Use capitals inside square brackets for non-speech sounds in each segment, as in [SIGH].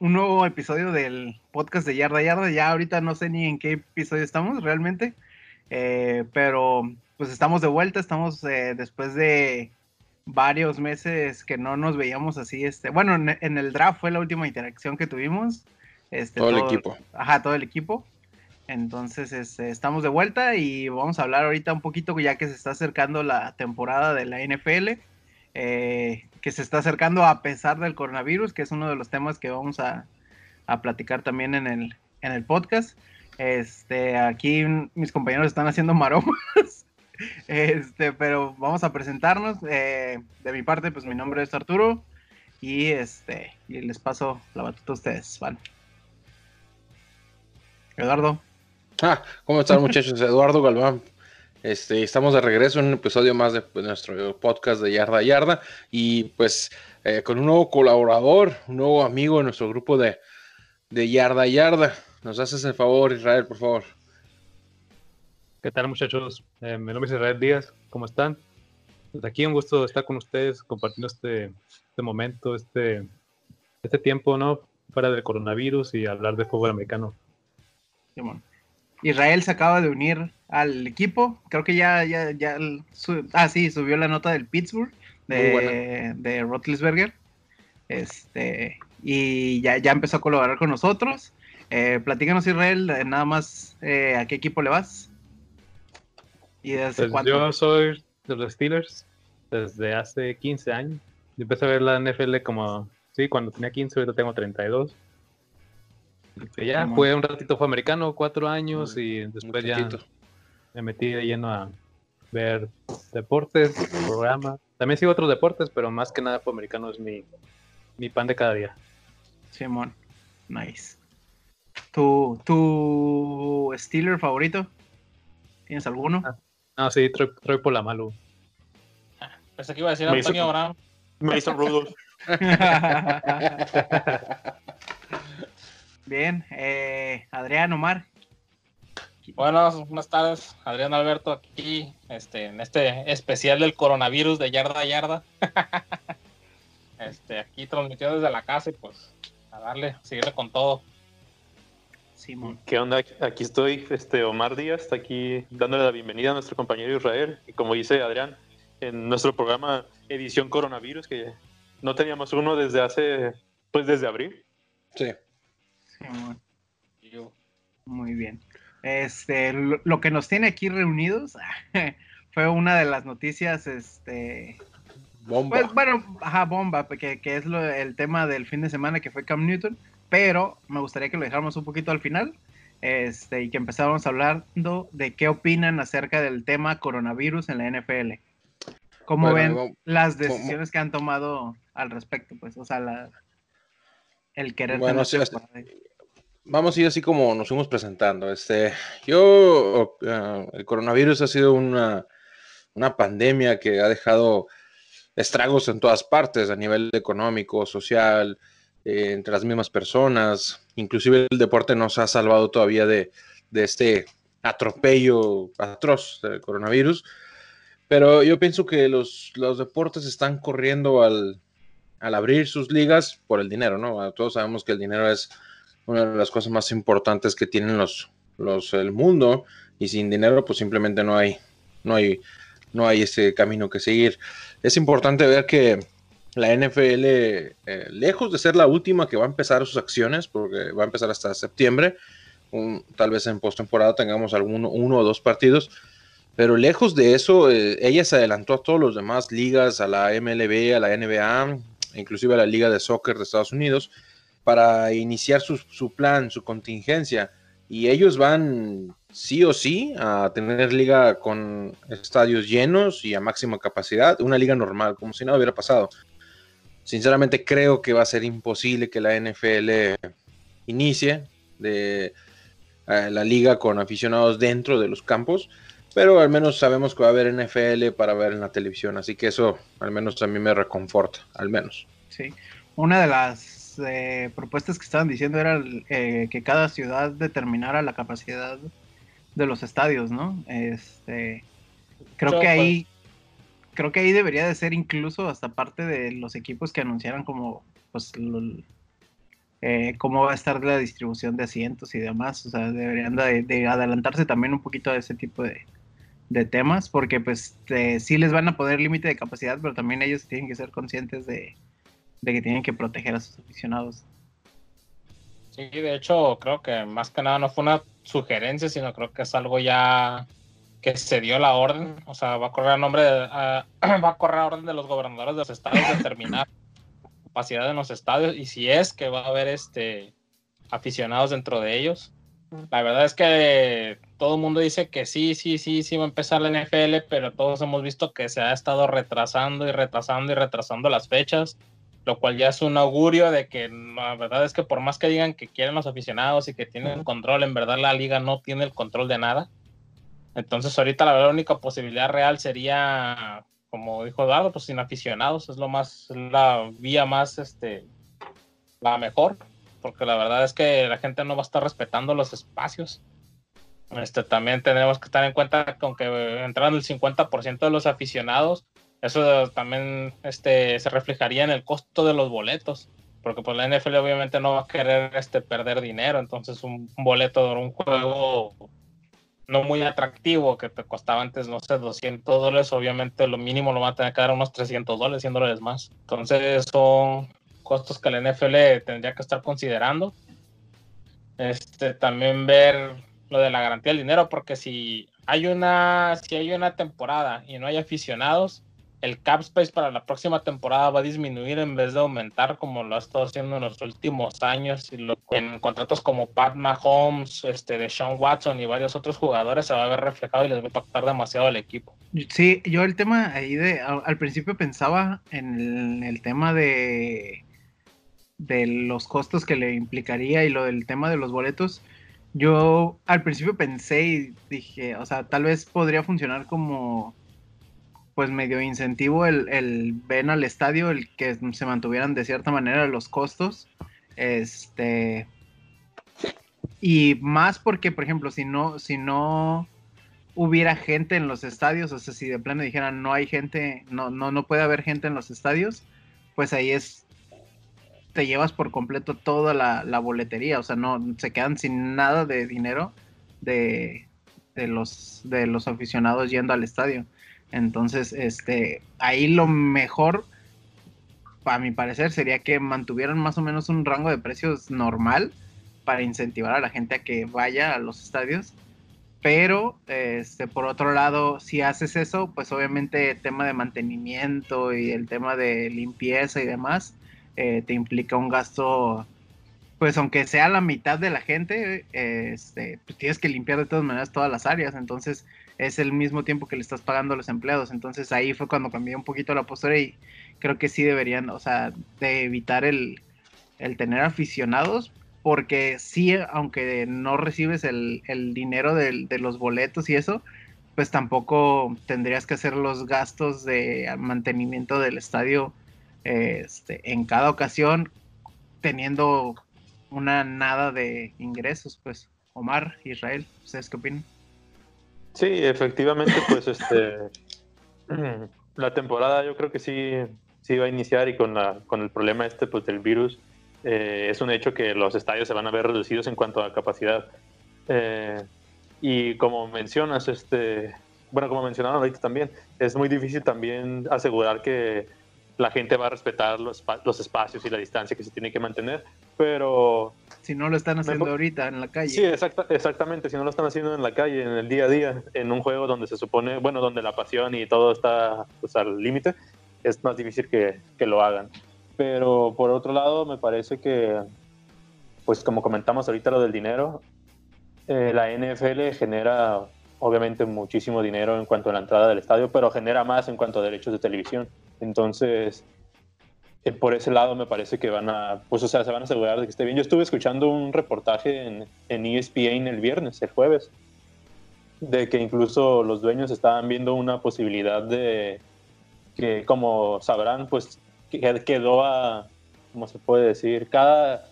un nuevo episodio del podcast de Yarda Yarda. Ya ahorita no sé ni en qué episodio estamos realmente, eh, pero pues estamos de vuelta, estamos eh, después de varios meses que no nos veíamos así. Este, bueno, en, en el draft fue la última interacción que tuvimos. Este, Todo el equipo. Ajá, todo el equipo. Entonces, este, estamos de vuelta y vamos a hablar ahorita un poquito, ya que se está acercando la temporada de la NFL, eh, que se está acercando a pesar del coronavirus, que es uno de los temas que vamos a, a platicar también en el, en el podcast. Este, aquí mis compañeros están haciendo maromas, [LAUGHS] este, pero vamos a presentarnos. eh, de mi parte, pues mi nombre es Arturo y este, y les paso la batuta a ustedes, ¿vale? Eduardo. Ah, ¿cómo están [LAUGHS] muchachos? Eduardo Galván. Este, estamos de regreso en un episodio más de nuestro podcast de Yarda a Yarda y pues eh, con un nuevo colaborador, un nuevo amigo en nuestro grupo de, de Yarda a Yarda. ¿Nos haces el favor, Israel, por favor? ¿Qué tal muchachos? Eh, mi nombre es Israel Díaz, ¿cómo están? Pues aquí un gusto estar con ustedes compartiendo este, este momento, este, este tiempo, ¿no? Fuera del coronavirus y hablar de fútbol americano. Israel se acaba de unir al equipo. Creo que ya, ya, ya. su- ah, sí, subió la nota del Pittsburgh de, de Roethlisberger. Este, y ya, ya empezó a colaborar con nosotros. Eh, platícanos, Israel, nada más eh, a qué equipo le vas. Y desde Pues cuándo. yo soy de los Steelers desde hace 15 años. Yo empecé a ver la NFL como, sí, cuando tenía 15, ahorita tengo 32. Ya Simón. jugué un ratito fue americano, cuatro años, y después ya me metí de lleno a ver deportes, programa. También sigo otros deportes, pero más que nada fue americano es mi, mi pan de cada día. Simón. Nice. ¿Tu, ¿Tu Steeler favorito? ¿Tienes alguno? Ah. No, sí, Troy, Troy Polamalu. Pensé que iba a decir Me hizo- Antonio Brown. Mason Rudolph. [LAUGHS] Bien, eh, Adrián Omar. Buenas, buenas tardes, Adrián Alberto aquí, este, en este especial del coronavirus de yarda a yarda. [LAUGHS] este, aquí transmitido desde la casa y pues a darle, a seguirle con todo. Simón. ¿Qué onda? Aquí estoy, este Omar Díaz, está aquí dándole la bienvenida a nuestro compañero Israel. Y como dice Adrián, en nuestro programa Edición Coronavirus, que no teníamos uno desde hace, pues desde abril. Sí. Yo, Muy bien. Este, lo, lo que nos tiene aquí reunidos [LAUGHS] fue una de las noticias, este, Bomba. pues bueno, ajá, bomba, que, que es lo- el tema del fin de semana que fue Cam Newton, pero me gustaría que lo dejáramos un poquito al final, este, y que empezáramos hablando de qué opinan acerca del tema coronavirus en la NFL. ¿Cómo Bueno, ven las ¿cómo? decisiones que han tomado al respecto? Pues, o sea, la, el querer Bueno, tener sí. Vamos a ir así como nos fuimos presentando. Este, yo, ah, el coronavirus ha sido una, una pandemia que ha dejado estragos en todas partes, a nivel económico, social, eh, entre las mismas personas. Inclusive el deporte nos ha salvado todavía de, de este atropello atroz del coronavirus. Pero yo pienso que los, los deportes están corriendo al, al abrir sus ligas por el dinero, ¿no? Todos sabemos que el dinero es una de las cosas más importantes que tienen los, los el mundo y sin dinero pues simplemente no hay no hay no hay ese camino que seguir. Es importante ver que la NFL eh, lejos de ser la última que va a empezar sus acciones porque va a empezar hasta septiembre un- tal vez en postemporada tengamos alguno uno o dos partidos pero lejos de eso eh, ella se adelantó a todos los demás ligas a la MLB a la NBA inclusive a la liga de soccer de Estados Unidos para iniciar su, su plan, su contingencia. Y ellos van sí o sí a tener liga con estadios llenos y a máxima capacidad, una liga normal, como si nada hubiera pasado. Sinceramente creo que va a ser imposible que la NFL inicie de, la liga con aficionados dentro de los campos, pero al menos sabemos que va a haber NFL para ver en la televisión, así que eso al menos a mí me reconforta, al menos. Sí, una de las eh, propuestas que estaban diciendo era eh, que cada ciudad determinara la capacidad de los estadios, ¿no? Este, creo que ahí, creo que ahí debería de ser incluso hasta parte de los equipos que anunciaran como, pues, eh, cómo va a estar la distribución de asientos y demás. O sea, deberían de, adelantarse también un poquito a ese tipo de, temas, porque pues sí les van a poner límite de capacidad, pero también ellos tienen que ser conscientes de, de que tienen que proteger a sus aficionados. Sí, de hecho, creo que más que nada no fue una sugerencia, sino creo que es algo ya que se dio la orden, o sea, va a correr a nombre de, [CLEARS THROAT] va a correr a orden de los gobernadores de los estados determinar capacidad en los estadios y si es que va a haber este aficionados dentro de ellos. La verdad es que todo el mundo dice que sí, sí, sí, sí va a empezar la NFL, pero todos hemos visto que se ha estado retrasando y retrasando y retrasando las fechas lo cual ya es un augurio de que la verdad es que por más que digan que quieren los aficionados y que tienen control, en verdad la liga no tiene el control de nada. Entonces ahorita la, verdad, única posibilidad real sería, como dijo Eduardo, pues sin aficionados, es lo más, la vía más, este, la mejor, porque la verdad es que la gente no va a estar respetando los espacios. Este, también tenemos que estar en cuenta que aunque entraran el 50% de los aficionados, eso también este, se reflejaría en el costo de los boletos, porque pues la NFL obviamente no va a querer este, perder dinero, entonces un, boleto de un juego no muy atractivo que te costaba antes, no sé, 200 dólares, obviamente lo mínimo lo va a tener que dar unos 300 dólares, 100 dólares más. Entonces son costos que la NFL tendría que estar considerando. Este, también ver lo de la garantía del dinero, porque si hay una, si hay una temporada y no hay aficionados, el cap space para la próxima temporada va a disminuir en vez de aumentar como lo ha estado haciendo en los últimos años y en contratos como Pat Mahomes, este, de Sean Watson y varios otros jugadores se va a ver reflejado y les va a impactar demasiado al equipo. Sí, yo el tema ahí de al principio pensaba en el, tema de de los costos que le implicaría y lo del tema de los boletos. Yo al principio pensé y dije, o sea, tal vez podría funcionar como pues medio incentivo el, el ven al estadio, el que se mantuvieran de cierta manera los costos. Este. Y más porque, por ejemplo, si no, si no hubiera gente en los estadios, o sea, si de plano dijeran no hay gente, no, no, no puede haber gente en los estadios, pues ahí es te llevas por completo toda la, boletería, o sea, no se quedan sin nada de dinero de, de los de los aficionados yendo al estadio. Entonces, este, ahí lo mejor, para mi parecer, sería que mantuvieran más o menos un rango de precios normal para incentivar a la gente a que vaya a los estadios. Pero, este, por otro lado, si haces eso, pues obviamente el tema de mantenimiento y el tema de limpieza y demás, eh, te implica un gasto, pues aunque sea la mitad de la gente, este, pues tienes que limpiar de todas maneras todas las áreas. Entonces, es el mismo tiempo que le estás pagando a los empleados. Entonces ahí fue cuando cambié un poquito la postura y creo que sí deberían, o sea, de evitar el, tener aficionados, porque sí, aunque no recibes el, dinero de, los boletos y eso, pues tampoco tendrías que hacer los gastos de mantenimiento del estadio este, en cada ocasión, teniendo una nada de ingresos, pues. Omar, Israel, ¿ustedes qué opinan? Sí, efectivamente, pues este [CLEARS THROAT] la temporada yo creo que sí, sí va a iniciar y con, la, con el problema este pues, del virus eh, es un hecho que los estadios se van a ver reducidos en cuanto a capacidad. Eh, y como mencionas, este, bueno, como mencionaron ahorita también, es muy difícil también asegurar que la gente va a respetar los, los espacios y la distancia que se tiene que mantener, pero... Si no lo están haciendo ahorita en la calle. Sí, exactamente, si no lo están haciendo en la calle, en el día a día, en un juego donde se supone, bueno, donde la pasión y todo está pues, al límite, es más difícil que, que lo hagan. Pero por otro lado, me parece que, pues como comentamos ahorita lo del dinero, eh, la NFL genera obviamente muchísimo dinero en cuanto a la entrada del estadio, pero genera más en cuanto a derechos de televisión. Entonces, eh, por ese lado me parece que van a, pues o sea, se van a asegurar de que esté bien. Yo estuve escuchando un reportaje en, en ESPN el viernes, el jueves, de que incluso los dueños estaban viendo una posibilidad de que, como sabrán, pues quedó a, ¿cómo se puede decir? Cada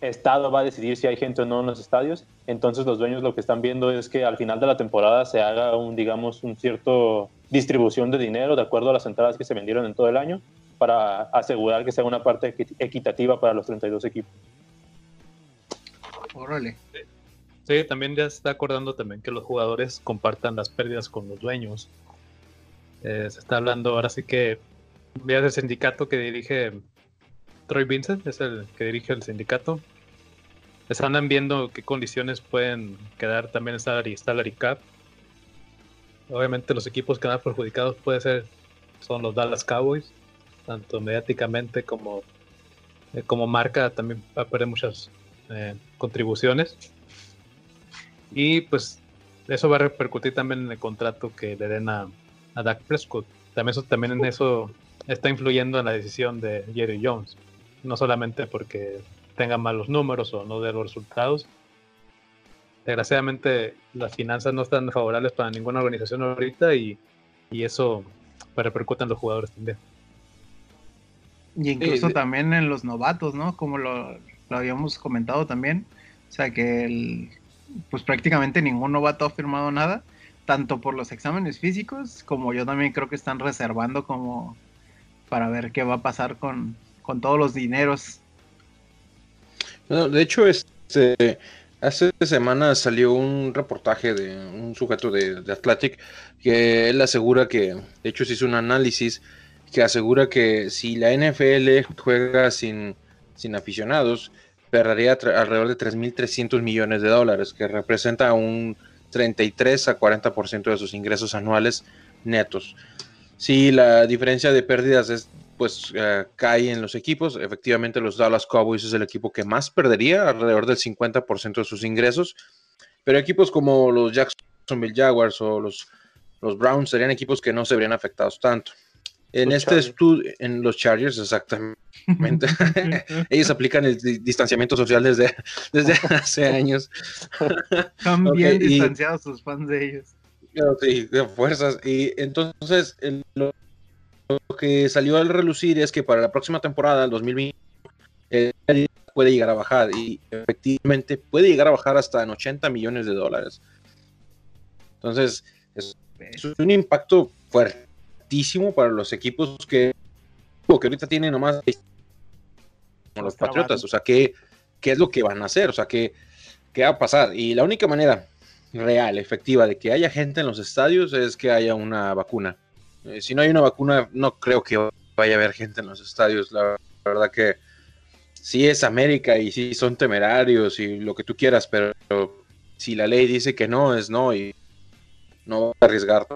estado va a decidir si hay gente o no en los estadios. Entonces los dueños lo que están viendo es que al final de la temporada se haga un, digamos, un cierto distribución de dinero de acuerdo a las entradas que se vendieron en todo el año para asegurar que sea una parte equitativa para los 32 equipos. Órale. Sí, también ya se está acordando también que los jugadores compartan las pérdidas con los dueños. Eh, se está hablando ahora sí que veas el sindicato que dirige Troy Vincent, es el que dirige el sindicato. Están viendo qué condiciones pueden quedar también en salary, salary cap. Obviamente los equipos que van perjudicados puede ser son los Dallas Cowboys, tanto mediáticamente como, eh, como marca también va a perder muchas eh, contribuciones. Y pues eso va a repercutir también en el contrato que le den a, Dak Prescott. También eso, también en eso está influyendo en la decisión de Jerry Jones. No solamente porque tenga malos números o no dé los resultados. Desgraciadamente las finanzas no están favorables para ninguna organización ahorita y, y eso repercute en los jugadores también. Y incluso también en los novatos, ¿no? Como lo, lo, habíamos comentado también. O sea que el, pues prácticamente ningún novato ha firmado nada, tanto por los exámenes físicos como yo también creo que están reservando como para ver qué va a pasar con, con todos los dineros. de hecho, este, hace semanas salió un reportaje de un sujeto de, de Athletic que él asegura que, de hecho, se hizo un análisis que asegura que si la NFL juega sin, sin aficionados, perdería alrededor de 3.300 millones de dólares, que representa un 33 a 40% de sus ingresos anuales netos. Si la diferencia de pérdidas es, pues uh, cae en los equipos, efectivamente los Dallas Cowboys es el equipo que más perdería, alrededor del 50% de sus ingresos, pero equipos como los Jacksonville Jaguars o los, los Browns serían equipos que no se verían afectados tanto. En los este estudio, en los Chargers, exactamente. [LAUGHS] [LAUGHS] Ellos aplican el distanciamiento social desde, desde hace años. [LAUGHS] Están bien okay, distanciados y, sus fans de ellos. Sí, de fuerzas. Y entonces, el, lo, lo, que salió al relucir es que para la próxima temporada, el 2020, eh, puede llegar a bajar. Y efectivamente puede llegar a bajar hasta en 80 millones de dólares. Entonces, es, es un impacto fuerte para los equipos que, que ahorita tienen nomás como los Patriotas. O sea, ¿qué, ¿qué es lo que van a hacer? O sea, ¿qué, ¿qué va a pasar? Y la única manera real, efectiva, de que haya gente en los estadios es que haya una vacuna. Eh, si no hay una vacuna, no creo que vaya a haber gente en los estadios. La, la verdad que sí es América y sí son temerarios y lo que tú quieras, pero si la ley dice que no, es no y no va a arriesgar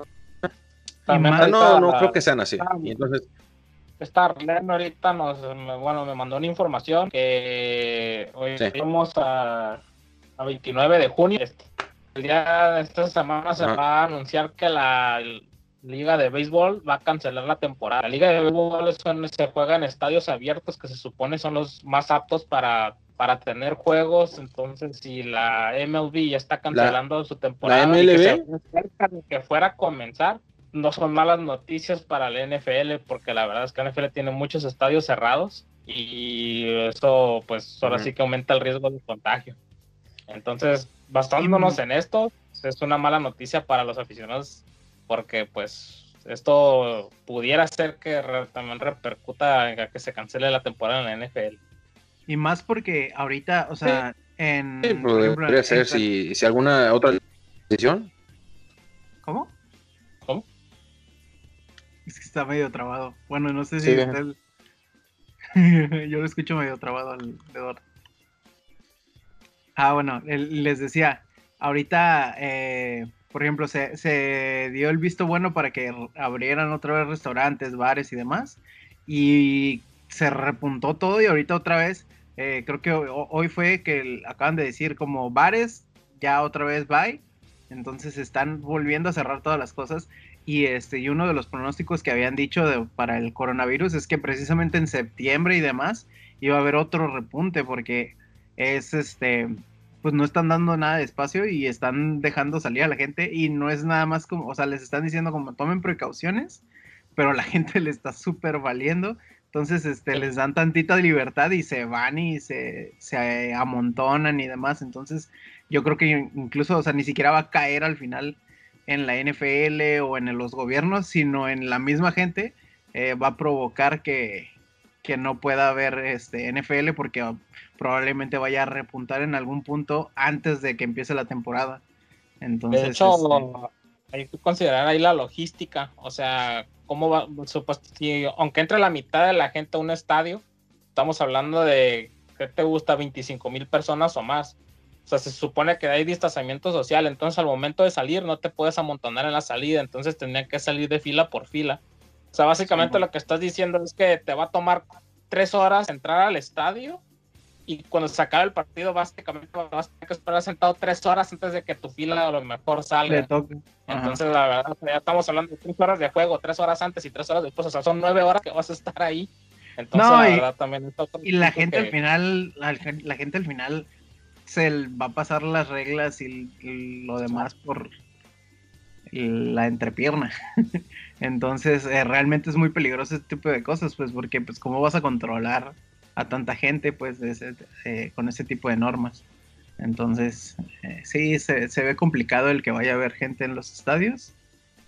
También no, ahorita- no creo que sean así. Ah, Y entonces, ahorita nos, bueno, me mandó una información que hoy Sí. estamos a, a 29 de junio. Este, El día de esta semana se va a anunciar que la Liga de Béisbol va a cancelar la temporada. La Liga de Béisbol donde se juega en estadios abiertos que se supone son los más aptos para, para tener juegos. Entonces, si la MLB ya está cancelando su temporada, y que se acerca que fuera a comenzar, no son malas noticias para la NFL porque la verdad es que la NFL tiene muchos estadios cerrados y eso pues ahora sí que aumenta el riesgo de contagio. Entonces, basándonos en esto, es una mala noticia para los aficionados porque pues esto pudiera ser que re- también repercuta en que se cancele la temporada en la NFL. Y más porque ahorita, o sea, en. sí, ejemplo, podría en- ser si, si alguna otra decisión. ¿Cómo? ¿Cómo? Es que está medio trabado. Bueno, no sé si Sí. está el- [LAUGHS] Yo lo escucho medio trabado al Eduardo. Ah, bueno, les decía, ahorita, eh, por ejemplo, se, se dio el visto bueno para que abrieran otra vez restaurantes, bares y demás, y se repuntó todo y ahorita otra vez, eh, creo que ho- hoy fue que acaban de decir como bares, ya otra vez bye, entonces están volviendo a cerrar todas las cosas Y, este, y uno de los pronósticos que habían dicho para el coronavirus es que precisamente en septiembre y demás iba a haber otro repunte porque es este pues no están dando nada de espacio y están dejando salir a la gente y no es nada más como, o sea, les están diciendo como tomen precauciones, pero la [LAUGHS] gente le está súper valiendo, entonces este, les dan tantita libertad y se van y se, se amontonan y demás, entonces yo creo que incluso, o sea, ni siquiera va a caer al final en la NFL o en los gobiernos, sino en la misma gente, eh, va a provocar que, que no pueda haber este NFL porque probablemente vaya a repuntar en algún punto antes de que empiece la temporada. Entonces, de hecho, este, hay que considerar ahí la logística, o sea, cómo va, si, aunque entre la mitad de la gente a un estadio, estamos hablando de, ¿qué te gusta? 25 mil personas o más. O sea, se supone que hay distanciamiento social, entonces al momento de salir no te puedes amontonar en la salida, entonces tendrían que salir de fila por fila. O sea, básicamente lo que estás diciendo es que te va a tomar tres horas entrar al estadio y cuando se acabe el partido básicamente vas a tener que esperar sentado tres horas antes de que tu fila a lo mejor salga. Entonces la verdad ya estamos hablando de tres horas de juego, tres horas antes y tres horas después, o sea son nueve horas que vas a estar ahí. Entonces la y, verdad también y la gente al final, la, gente al final se va a pasar las reglas y, lo demás por la entrepierna. [LAUGHS] Entonces, eh, realmente es muy peligroso este tipo de cosas, pues, porque, pues, ¿cómo vas a controlar a tanta gente, pues, eh, con ese tipo de normas? Entonces, eh, sí, se, ve complicado el que vaya a haber gente en los estadios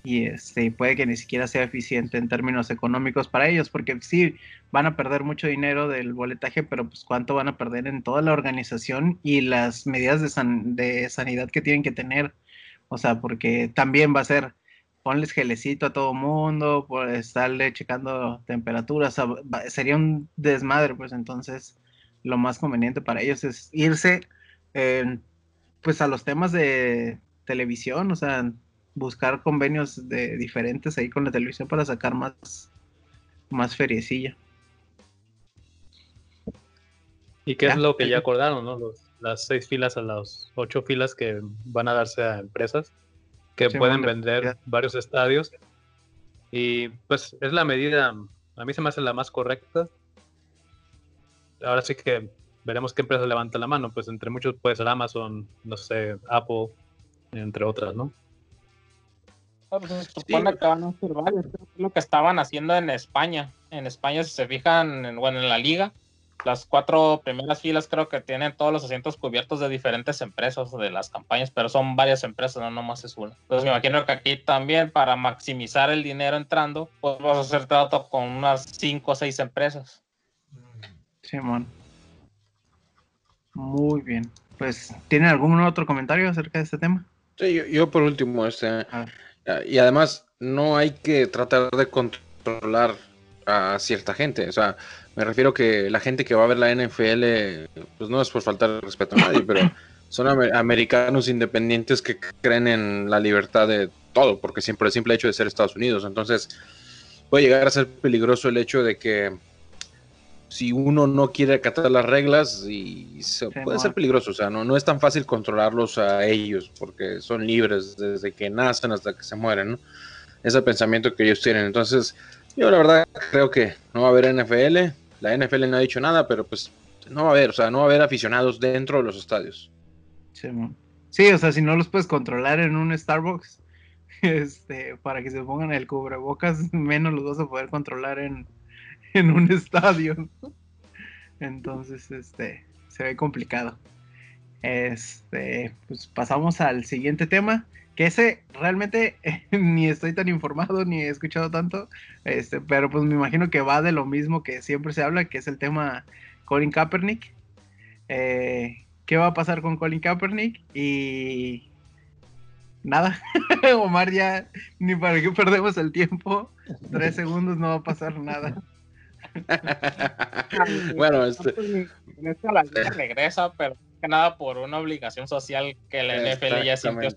y este, puede que ni siquiera sea eficiente en términos económicos para ellos, porque sí, van a perder mucho dinero del boletaje, pero pues cuánto van a perder en toda la organización y las medidas de, de sanidad que tienen que tener. O sea, porque también va a ser ponles gelecito a todo mundo, por estarle checando temperaturas, sería un desmadre, pues entonces lo más conveniente para ellos es irse pues a los temas de televisión, o sea, buscar convenios de diferentes ahí con la televisión para sacar más, más feriecilla. ¿Y qué es lo que ya acordaron, no? las seis filas a las ocho filas que van a darse a empresas que pueden vender varios estadios. Y pues es la medida, a mí se me hace la más correcta. Ahora sí que veremos qué empresa levanta la mano, pues entre muchos puede ser Amazon, no sé, Apple, entre otras, ¿no? Ah, pues se supone que van a hacer varios, lo que estaban haciendo en España. En España, si se fijan, bueno, en la liga, las cuatro primeras filas creo que tienen todos los asientos cubiertos de diferentes empresas de las campañas, pero son varias empresas, no nomás es una. Entonces me imagino que aquí también para maximizar el dinero entrando, pues vas a hacer trato con unas cinco o seis empresas. Simón. Muy bien. Pues, ¿tienen algún otro comentario acerca de este tema? Sí, yo, por último, este, y además no hay que tratar de controlar a cierta gente, o sea, me refiero que la gente que va a ver la NFL, pues no es por faltar respeto a nadie, pero [LAUGHS] son americanos independientes que creen en la libertad de todo, porque siempre el simple hecho de ser Estados Unidos. Entonces, puede llegar a ser peligroso el hecho de que si uno no quiere acatar las reglas, y puede ser peligroso. O sea, no, no es tan fácil controlarlos a ellos, porque son libres desde que nacen hasta que se mueren. ¿no? Es el pensamiento que ellos tienen. Entonces, yo la verdad creo que no va a haber NFL la NFL no ha dicho nada, pero pues no va a haber, o sea, no va a haber aficionados dentro de los estadios. Sí, o sea, si no los puedes controlar en un Starbucks, [LAUGHS] este, para que se pongan el cubrebocas, menos los vas a poder controlar en, [LAUGHS] en un estadio. Entonces, este, se ve complicado. Este, pues pasamos al siguiente tema, que ese realmente [LAUGHS] ni estoy tan informado ni he escuchado tanto, este, pero pues me imagino que va de lo mismo que siempre se habla, que es el tema Colin Kaepernick. Eh, ¿Qué va a pasar con Colin Kaepernick? Y nada, [LAUGHS] Omar ya ni para qué perdemos el tiempo, tres segundos no va a pasar nada. [LAUGHS] bueno, este... la regresa, pero nada por una obligación social que la NFL ya sintió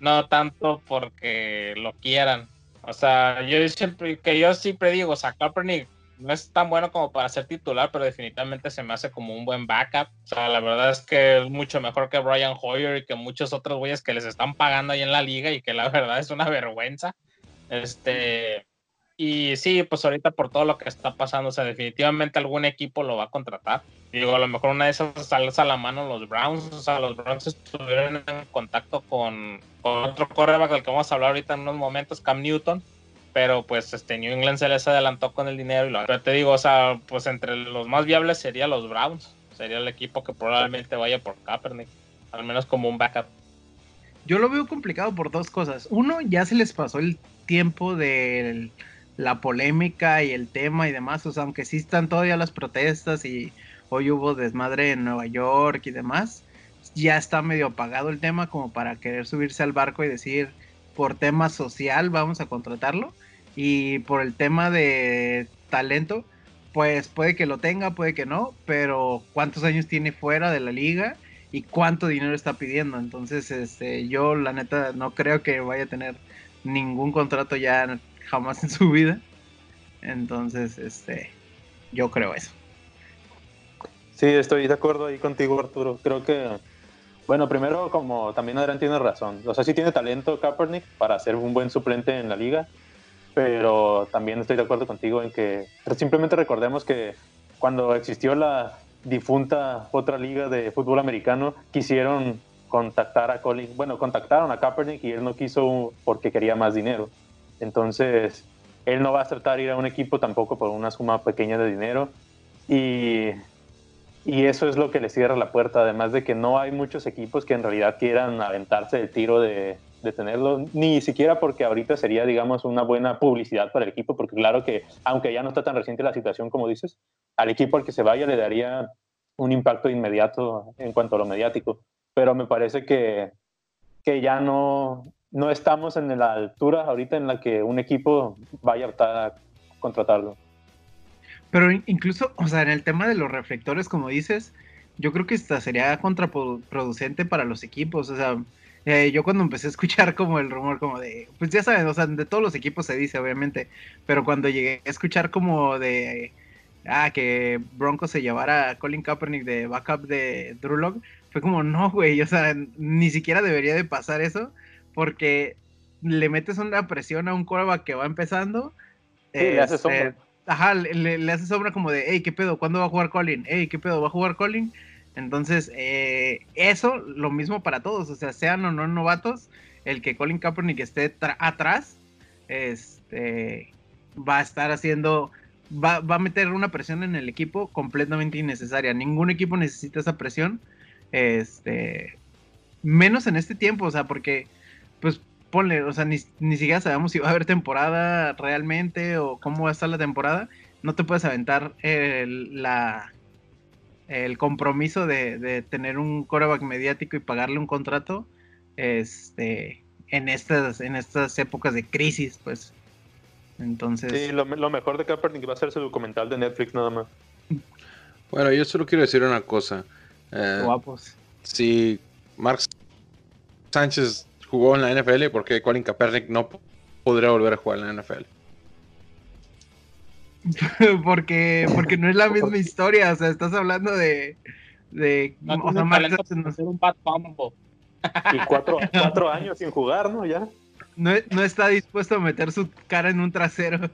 no tanto porque lo quieran. O sea, yo siempre, que yo siempre digo, o sea, Kaepernick no es tan bueno como para ser titular, pero definitivamente se me hace como un buen backup. O sea, la verdad es que es mucho mejor que Brian Hoyer y que muchos otros güeyes que les están pagando ahí en la liga y que la [LAUGHS] verdad es una vergüenza. Este, y sí, pues ahorita por todo lo que está pasando, o sea, definitivamente algún equipo lo va a contratar. Digo, a lo mejor una de esas sale a la mano los Browns, o sea, los Browns estuvieron en contacto con, otro cornerback del que vamos a hablar ahorita en unos momentos, Cam Newton, pero pues este New England se les adelantó con el dinero y lo pero te digo, o sea, pues entre los más viables serían los Browns, sería el equipo que probablemente vaya por Kaepernick, al menos como un backup. Yo lo veo complicado por dos cosas. Uno, ya se les pasó el tiempo de la polémica y el tema y demás. O sea, aunque sí están todavía las protestas y hoy hubo desmadre en Nueva York y demás, ya está medio apagado el tema como para querer subirse al barco y decir, por tema social vamos a contratarlo. Y por el tema de talento, pues puede que lo tenga, puede que no, pero ¿cuántos años tiene fuera de la liga? y cuánto dinero está pidiendo. Entonces, este, yo la neta no creo que vaya a tener ningún contrato ya jamás en su vida. Entonces, este, yo creo eso. Sí, estoy de acuerdo ahí contigo, Arturo. Creo que, bueno, primero, como también Adrián tiene razón. O sea, sí tiene talento Kaepernick para ser un buen suplente en la liga, pero también estoy de acuerdo contigo en que simplemente recordemos que cuando existió la, difunta otra liga de fútbol americano quisieron contactar a Colin, bueno, contactaron a Kaepernick y él no quiso porque quería más dinero. Entonces, él no va a aceptar ir a un equipo tampoco por una suma pequeña de dinero. Y, y eso es lo que le cierra la puerta, además de que no hay muchos equipos que en realidad quieran aventarse el tiro de, de tenerlo, ni siquiera porque ahorita sería, digamos, una buena publicidad para el equipo, porque claro que, aunque ya no está tan reciente la situación como dices, al equipo al que se vaya le daría un impacto inmediato en cuanto a lo mediático, pero me parece que, que ya no, no estamos en la altura ahorita en la que un equipo vaya a, contratarlo. Pero incluso, o sea, en el tema de los reflectores, como dices, yo creo que esta sería contraproducente para los equipos, o sea, eh, yo cuando empecé a escuchar como el rumor como de, pues ya saben, o sea, de todos los equipos se dice obviamente, pero cuando llegué a escuchar como de, ah, que Broncos se llevara a Colin Kaepernick de backup de Drew fue como, no, güey, o sea, ni siquiera debería de pasar eso, porque le metes una presión a un quarterback que va empezando. Sí, le hace sombra. Este, ajá, le, le, hace sombra como de, hey, ¿qué pedo? ¿Cuándo va a jugar Colin? Hey, ¿qué pedo? ¿Va a jugar Colin? Entonces, eh, eso lo mismo para todos, o sea, sean o no novatos, el que Colin Kaepernick esté atrás, este, va a estar haciendo, va, va, a meter una presión en el equipo completamente innecesaria. Ningún equipo necesita esa presión, este, menos en este tiempo, o sea, porque, pues, ponle, o sea, ni, ni siquiera sabemos si va a haber temporada realmente o cómo va a estar la temporada. No te puedes aventar el, la, el compromiso de, tener un coreback mediático y pagarle un contrato este, en, estas, en estas épocas de crisis, pues. Entonces. Sí, lo, mejor de Kaepernick va a ser su documental de Netflix nada más. Bueno, yo solo quiero decir una cosa. Eh, Guapos. Si Mark Sánchez jugó en la NFL, ¿por qué Colin Kaepernick no podría volver a jugar en la NFL? [LAUGHS] porque, porque no es la misma historia, o sea, estás hablando de... de no, o sea, Mark un bad Y cuatro, [LAUGHS] cuatro años sin jugar, ¿no? Ya. No, no está dispuesto a meter su cara en un trasero.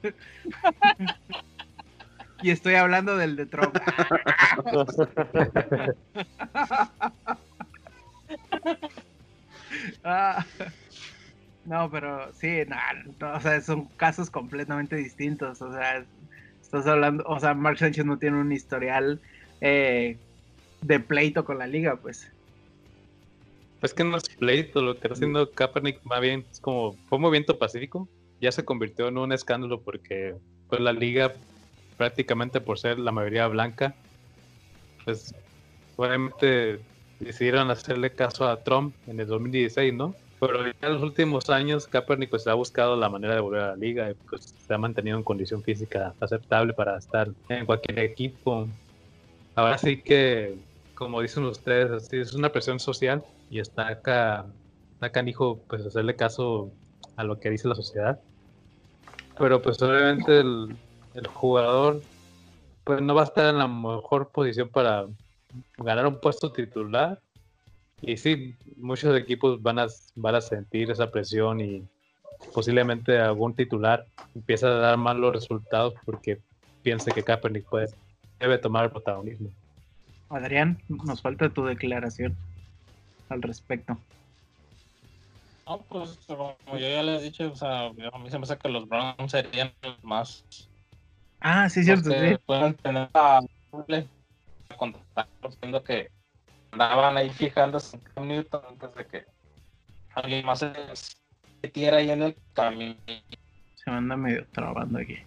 [LAUGHS] y estoy hablando del de Trump. Ah, [LAUGHS] no, pero sí, no, o sea, son casos completamente distintos. O sea, Estás hablando, o sea, Mark Sánchez no tiene un historial eh, de pleito con la liga, pues. Es que no es pleito, lo que está haciendo Kaepernick más bien es como, fue un movimiento pacífico, ya se convirtió en un escándalo porque pues la liga prácticamente por ser la mayoría blanca, pues obviamente decidieron hacerle caso a Trump en el 2016, ¿no? Pero en los últimos años Kaepernick pues ha buscado la manera de volver a la liga y pues se ha mantenido en condición física aceptable para estar en cualquier equipo. Ahora sí que, como dicen ustedes, así es una presión social y está acá, acá dijo pues hacerle caso a lo que dice la sociedad. Pero pues obviamente el, el jugador pues no va a estar en la mejor posición para ganar un puesto titular y sí, muchos equipos van a, van a sentir esa presión y posiblemente algún titular empieza a dar malos resultados porque piense que Kaepernick puede, debe tomar el protagonismo. Adrián, nos falta tu declaración al respecto. No, pues como yo ya les he dicho, o sea, a mí se me hace que los Browns serían los más. Ah, sí, cierto. que Sí. pueden tener a contactos, viendo que andaban ahí fijándose en Cam Newton antes de que alguien más se metiera ahí en el camino. Se me anda medio trabando aquí.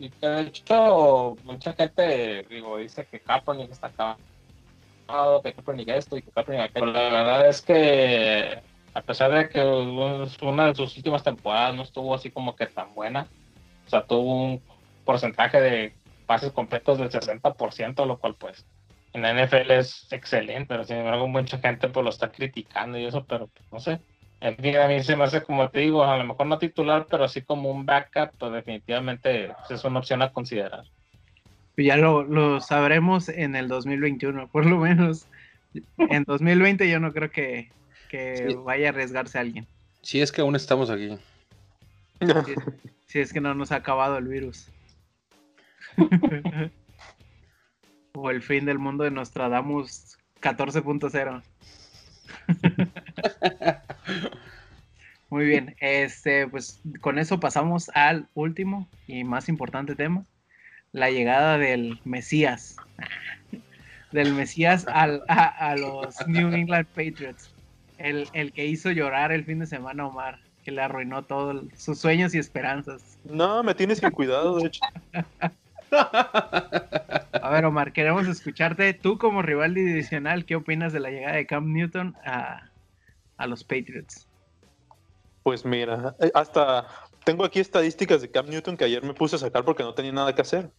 Y que de hecho, mucha gente, digo, dice que Kaepernick está acabado, que Kaepernick esto y que Kaepernick aquello. Pero la verdad es que, a pesar de que una de sus últimas temporadas no estuvo así como que tan buena, o sea, tuvo un porcentaje de pases completos del 60%, lo cual pues en la NFL es excelente, pero sin embargo mucha gente pues lo está criticando y eso, pero pues, no sé. En fin, a mí se me hace como te digo, a lo mejor no titular, pero así como un backup, pues definitivamente pues, es una opción a considerar. Ya lo, lo sabremos en el 2021, por lo menos. En 2020 yo no creo que, que Sí. vaya a arriesgarse alguien. Si es que aún estamos aquí. Si, si es que no nos ha acabado el virus. [LAUGHS] o el fin del mundo de Nostradamus 14.0. Muy bien, este, pues con eso pasamos al último y más importante tema, la llegada del Mesías, del Mesías al- a, a los New England Patriots, el, el que hizo llorar el fin de semana a Omar, que le arruinó todos sus sueños y esperanzas. No, me tienes sin cuidado, de hecho. [LAUGHS] A ver, Omar, queremos escucharte. Tú como rival divisional, ¿qué opinas de la llegada de Cam Newton a, a los Patriots? Pues mira, eh, hasta tengo aquí estadísticas de Cam Newton que ayer me puse a sacar porque no tenía nada que hacer.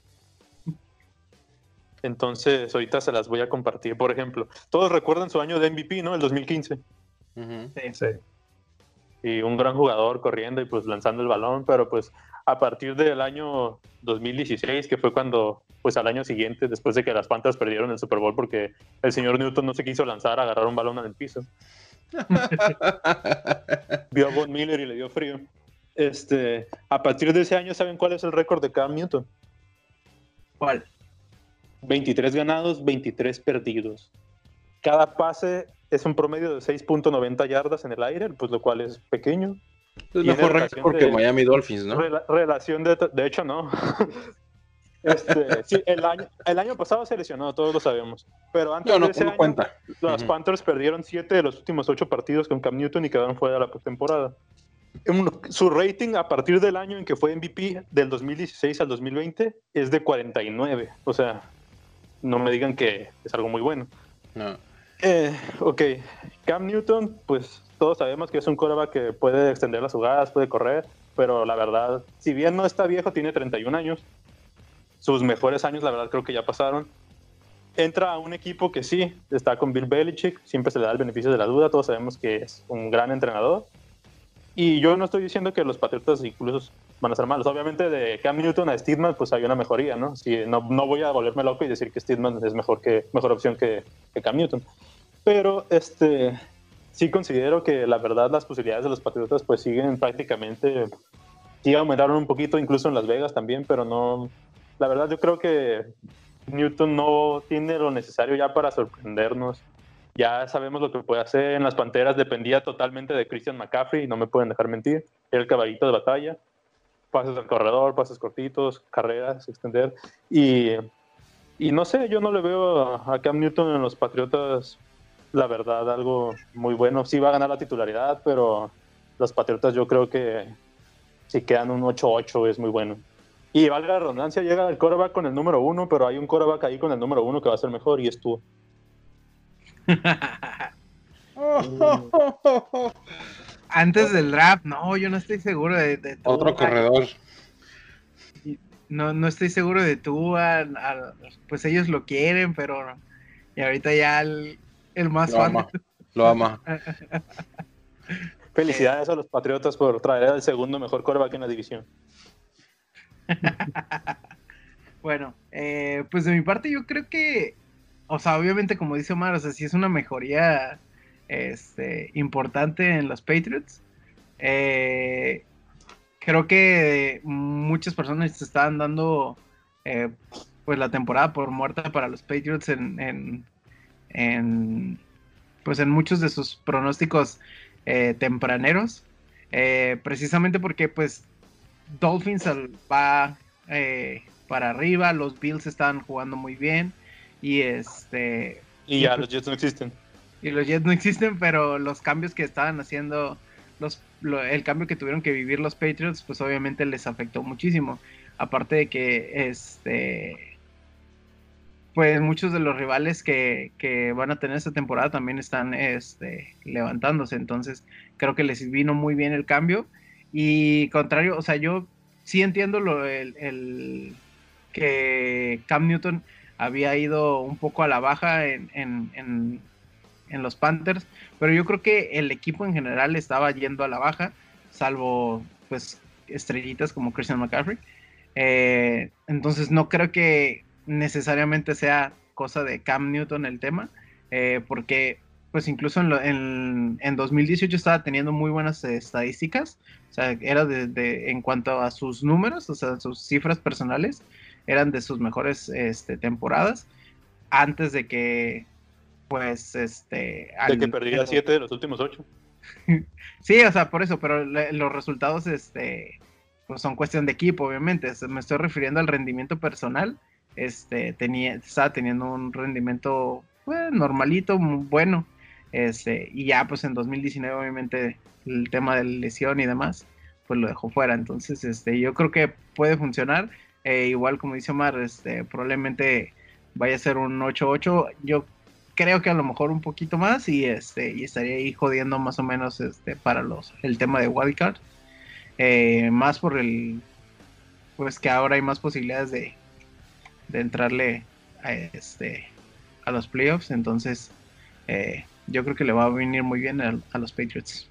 Entonces, ahorita se las voy a compartir. Por ejemplo, todos recuerdan su año de MVP, ¿no? El 2015. Ujú. Sí. Y un gran jugador corriendo y pues lanzando el balón, pero pues a partir del año 2016, que fue cuando, pues al año siguiente, después de que las Panthers perdieron el Super Bowl porque el señor Newton no se quiso lanzar a agarrar un balón en el piso. [LAUGHS] Vio a Von Miller y le dio frío. Este, a partir de ese año, ¿saben cuál es el récord de Cam Newton? ¿Cuál? 23 ganados, 23 perdidos. Cada pase es un promedio de 6.90 yardas en el aire, pues lo cual es pequeño. Es mejor récord que de- Miami Dolphins, ¿no? Rela- relación de, de hecho, no. [LAUGHS] Este, sí, el año, el año pasado se lesionó, todos lo sabemos. Pero antes No, no, de ese año, cuenta. los Ujú. Panthers perdieron 7 de los últimos 8 partidos con Cam Newton y quedaron fuera de la postemporada. Su rating a partir del año en que fue MVP, del 2016 al 2020, es de 49. O sea, no me digan que es algo muy bueno. No. Eh, ok, Cam Newton, pues todos sabemos que es un quarterback que puede extender las jugadas, puede correr, pero la verdad, si bien no está viejo, tiene 31 años, sus mejores años, la verdad, creo que ya pasaron. Entra a un equipo que sí, está con Bill Belichick, siempre se le da el beneficio de la duda, todos sabemos que es un gran entrenador. Y yo no estoy diciendo que los Patriotas incluso van a ser malos. Obviamente de Cam Newton a Steedman, pues hay una mejoría, ¿no? No, no voy a volverme loco y decir que Steedman es mejor, que, mejor opción que Cam Newton. Pero este, sí considero que la verdad las posibilidades de los Patriotas pues siguen prácticamente, sí aumentaron un poquito incluso en Las Vegas también, pero no, la verdad yo creo que Newton no tiene lo necesario ya para sorprendernos. Ya sabemos lo que puede hacer. En las Panteras dependía totalmente de Christian McCaffrey, no me pueden dejar mentir. Era el caballito de batalla. Pases al corredor, pases cortitos, carreras, extender. Y, y no sé, yo no le veo a Cam Newton en los Patriotas, la verdad, algo muy bueno. Sí va a ganar la titularidad, pero los Patriotas yo creo que si quedan un 8-8 es muy bueno. Y valga la redundancia, llega el quarterback con el número uno, pero hay un quarterback ahí con el número uno que va a ser mejor y es tú. [LAUGHS] Antes del draft, no, yo no estoy seguro de, de Tua. Otro corredor. No, no estoy seguro de tú, pues ellos lo quieren, pero y ahorita ya el, el más Lo fan. ama. Lo ama. [LAUGHS] Felicidades a los Patriotas por traer al segundo mejor quarterback en la división. [LAUGHS] Bueno, eh, pues de mi parte yo creo que, o sea, obviamente como dice Omar, o sea, sí es una mejoría este, importante en los Patriots. Eh, creo que muchas personas se estaban dando eh, pues la temporada por muerta para los Patriots en, en, pues en muchos de sus pronósticos eh, tempraneros. precisamente porque pues Dolphins va para arriba, los Bills están jugando muy bien y este... Y ya, los Jets no existen. Y los Jets no existen, pero los cambios que estaban haciendo, los, el cambio que tuvieron que vivir los Patriots, pues obviamente les afectó muchísimo. Aparte de que, este, pues muchos de los rivales que, que, van a tener esta temporada también están este, levantándose. Entonces, creo que les vino muy bien el cambio. Y contrario, o sea, yo sí entiendo lo, el que Cam Newton había ido un poco a la baja en, en, los Panthers, pero yo creo que el equipo en general estaba yendo a la baja, salvo pues estrellitas como Christian McCaffrey. Eh, entonces no creo que necesariamente sea cosa de Cam Newton el tema, eh, porque pues incluso en, en, 2018 estaba teniendo muy buenas estadísticas, o sea, era de, en cuanto a sus números, o sea, sus cifras personales, eran de sus mejores este, temporadas antes de que pues este de que perdiera siete de los últimos ocho. [LAUGHS] Sí o sea por eso pero los resultados este pues son cuestión de equipo obviamente me estoy refiriendo al rendimiento personal este tenía estaba teniendo un rendimiento pues, normalito bueno este y ya pues en 2019 obviamente el tema de la lesión y demás pues lo dejó fuera entonces este yo creo que puede funcionar eh, igual como dice Omar, este, probablemente vaya a ser un 8-8. Yo creo que a lo mejor un poquito más y este y estaría ahí jodiendo más o menos este para los el tema de wildcard. Eh, más por el pues que ahora hay más posibilidades de, de entrarle a este a los playoffs. Entonces eh, yo creo que le va a venir muy bien a los Patriots.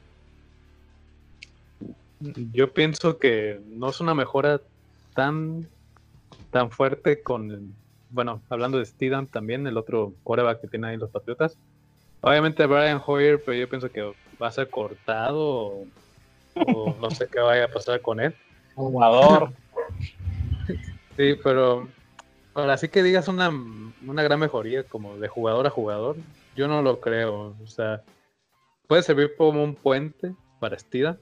Yo pienso que no es una mejora tan tan fuerte con, bueno, hablando de Steedham también, el otro coreback que tiene ahí los Patriotas. Obviamente Brian Hoyer, pero yo pienso que va a ser cortado o, no sé qué vaya a pasar con él. Jugador. sí, pero ahora sí que digas una, una gran mejoría como de jugador a jugador, yo no lo creo. O sea, puede servir como un puente para Steedham